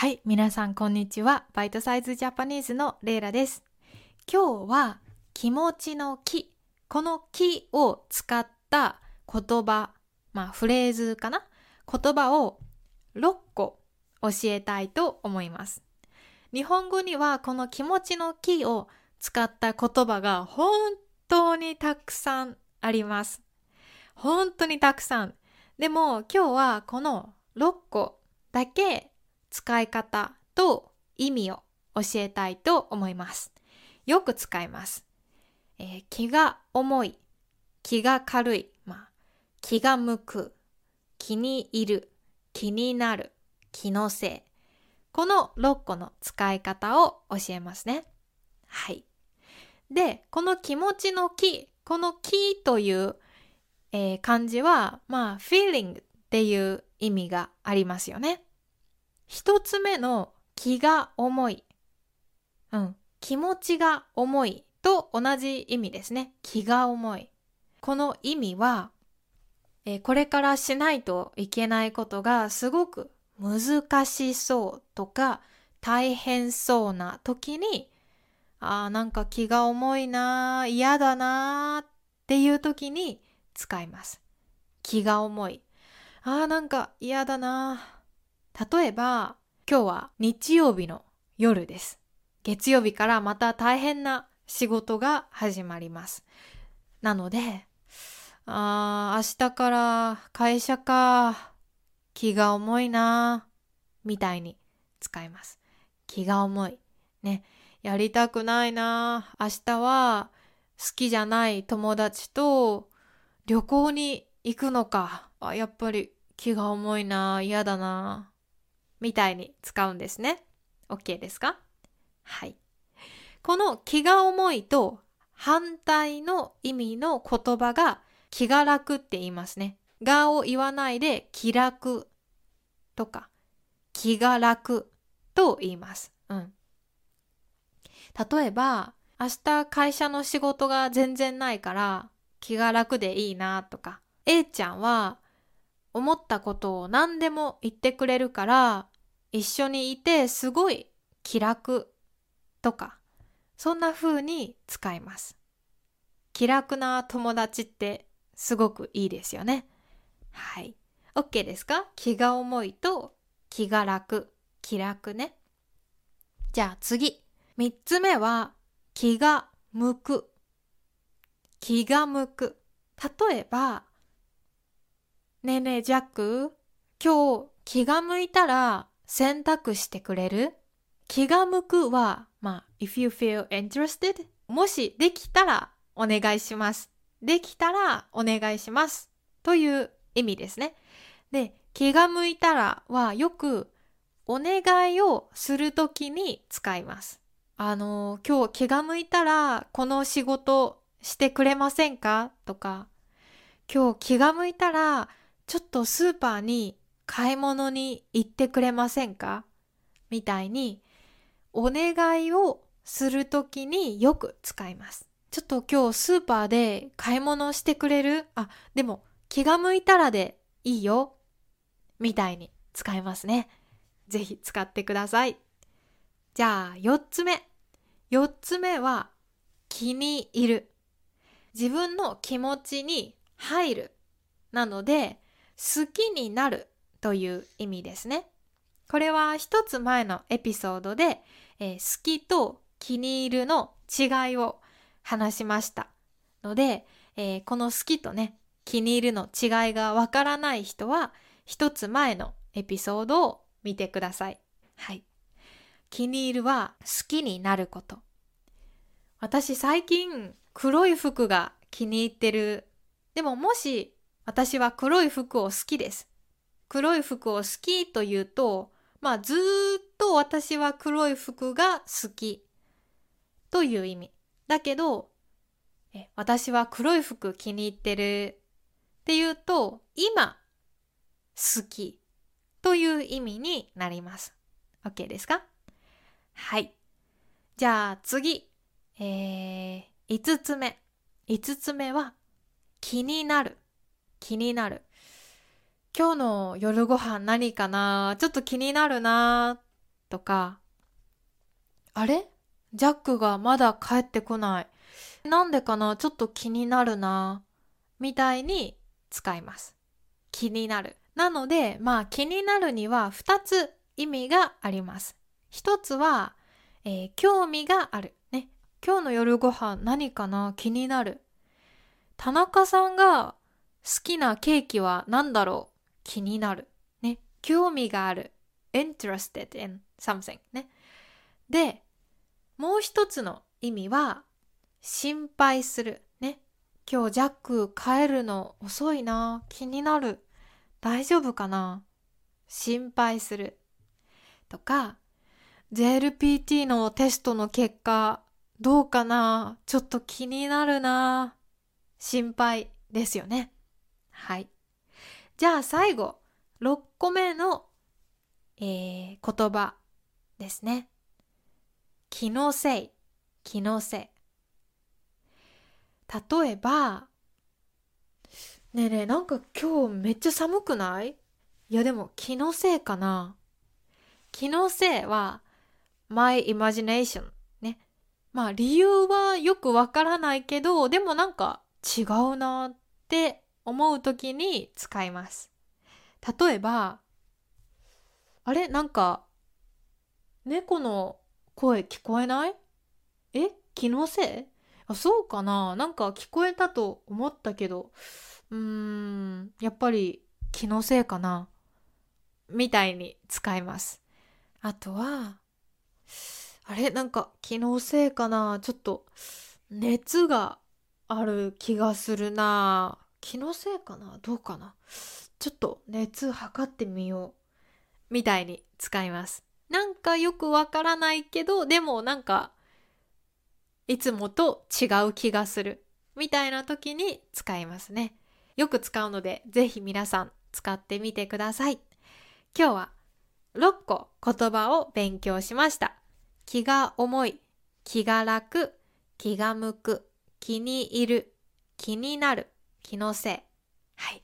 はい、皆さんこんにちは。バイトサイズジャパニーズのレイラです。今日は気持ちの気、この気を使った言葉、まあフレーズかな？言葉を6個教えたいと思います。日本語にはこの気持ちの気を使った言葉が本当にたくさんあります。本当にたくさん。でも今日はこの6個だけ使い方と意味を教えたいと思います。よく使います。えー気が重い、気が軽い、まあ、気が向く、気に入る、気になる、気のせい。この6個の使い方を教えますね。はい。で、この気持ちの気、この気という、えー漢字は、まあ、feeling っていう意味がありますよね。一つ目の気が重い。うん。気持ちが重いと同じ意味ですね。気が重い。この意味は、えーこれからしないといけないことがすごく難しそうとか大変そうな時に、あーなんか気が重いな、嫌だなっていう時に使います。気が重い。あーなんか嫌だなー。例えば、今日は日曜日の夜です。月曜日からまた大変な仕事が始まります。なので、あー明日から会社か、気が重いなみたいに使います。気が重い。ね。やりたくないなー明日は好きじゃない友達と旅行に行くのか。あ、やっぱり気が重いな嫌だなみたいに使うんですね。OK ですか？はい。この気が重いと反対の意味の言葉が気が楽って言いますね。がを言わないで気楽とか気が楽と言います。うん。例えば、明日会社の仕事が全然ないから気が楽でいいなとか、A ちゃんは思ったことを何でも言ってくれるから一緒にいてすごい気楽とか、そんな風に使います。気楽な友達ってすごくいいですよね。はい。OK ですか？気が重いと気が楽、気楽ね。じゃあ次。三つ目は気が向く。気が向く。例えば、ねえねえジャック、今日気が向いたら洗濯してくれる？気が向くは、まあ、if you feel interested もしできたらお願いします。できたらお願いします。という意味ですね。で、気が向いたらはよくお願いをするときに使います。あの、今日気が向いたらこの仕事してくれませんか？とか、今日気が向いたらちょっとスーパーに買い物に行ってくれませんか？みたいにお願いをするときによく使います。ちょっと今日スーパーで買い物してくれる？あ、でも気が向いたらでいいよ。みたいに使いますね。ぜひ使ってください。じゃあ4つ目。4つ目は気に入る。自分の気持ちに入る。なので好きになるという意味ですね。これは一つ前のエピソードで、えー好きと気に入るの違いを話しましたので、えーこの好きとね気に入るの違いがわからない人は一つ前のエピソードを見てください。はい。気に入るは好きになること。私最近黒い服が気に入ってる。でももし私は黒い服を好きです。黒い服を好きというと、まあずっと私は黒い服が好きという意味。だけど、え私は黒い服気に入ってるっていうと、今好きという意味になります。OK ですか？はい。じゃあ次。えー、5つ目。5つ目は気になる。気になる。今日の夜ご飯何かな？ちょっと気になるなとか、あれ？ジャックがまだ帰ってこない。なんでかな？ちょっと気になるな。みたいに使います。気になる。なので、まあ気になるには2つ意味があります。1つは、えー、興味がある。ね。今日の夜ご飯何かな？気になる。田中さんが好きなケーキは何だろう？気になる。ね。興味がある。interested in something ね。で、もう一つの意味は、心配する。ね。今日ジャック帰るの遅いな。気になる。大丈夫かな？心配する。とか、JLPT のテストの結果、どうかな？ちょっと気になるな。心配ですよね。はい。じゃあ最後、6個目の、えー、言葉ですね。気のせい、気のせい。例えば、ねえねえ、なんか今日めっちゃ寒くない？いやでも気のせいかな気のせいは my imagination ね。まあ理由はよくわからないけど、でもなんか違うなって思う時に使います。例えば、あれなんか猫の声聞こえない？え？気のせい？あそうかな？なんか聞こえたと思ったけどうーん、やっぱり気のせいかな？みたいに使います。あとは、あれ？なんか気のせいかな？ちょっと熱がある気がするな気のせいかな？どうかな？ちょっと熱測ってみよう。みたいに使います。なんかよくわからないけど、でもなんか、いつもと違う気がする。みたいな時に使いますね。よく使うので、ぜひ皆さん使ってみてください。今日は6個言葉を勉強しました。気が重い、気が楽、気が向く、気に入る、気になる、気のせい。はい。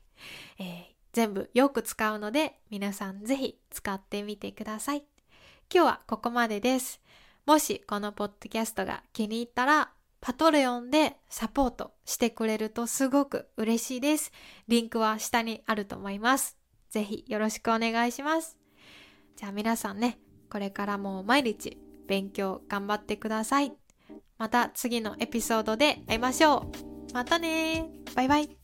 えー、全部よく使うので、皆さんぜひ使ってみてください。今日はここまでです。もしこのポッドキャストが気に入ったら、パトレオンでサポートしてくれるとすごく嬉しいです。リンクは下にあると思います。ぜひよろしくお願いします。じゃあ皆さんね、これからも毎日勉強頑張ってください。また次のエピソードで会いましょう。またねバイバイ。